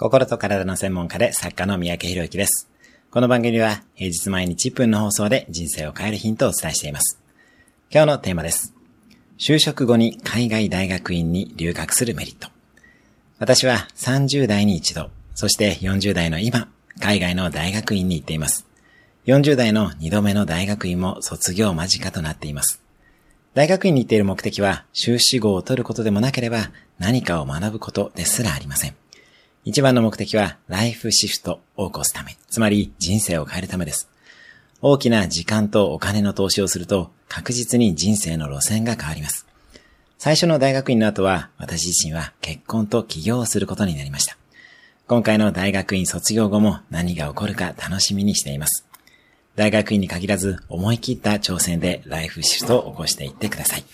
心と体の専門家で作家の三宅博之です。この番組は平日毎日1分の放送で人生を変えるヒントをお伝えしています。今日のテーマです。就職後に海外大学院に留学するメリット。私は30代に一度、そして40代の今、海外の大学院に行っています。40代の2度目の大学院も卒業間近となっています。大学院に行っている目的は修士号を取ることでもなければ何かを学ぶことですらありません。一番の目的はライフシフトを起こすため、つまり人生を変えるためです。大きな時間とお金の投資をすると確実に人生の路線が変わります。最初の大学院の後は私自身は結婚と起業をすることになりました。今回の大学院卒業後も何が起こるか楽しみにしています。大学院に限らず思い切った挑戦でライフシフトを起こしていってください。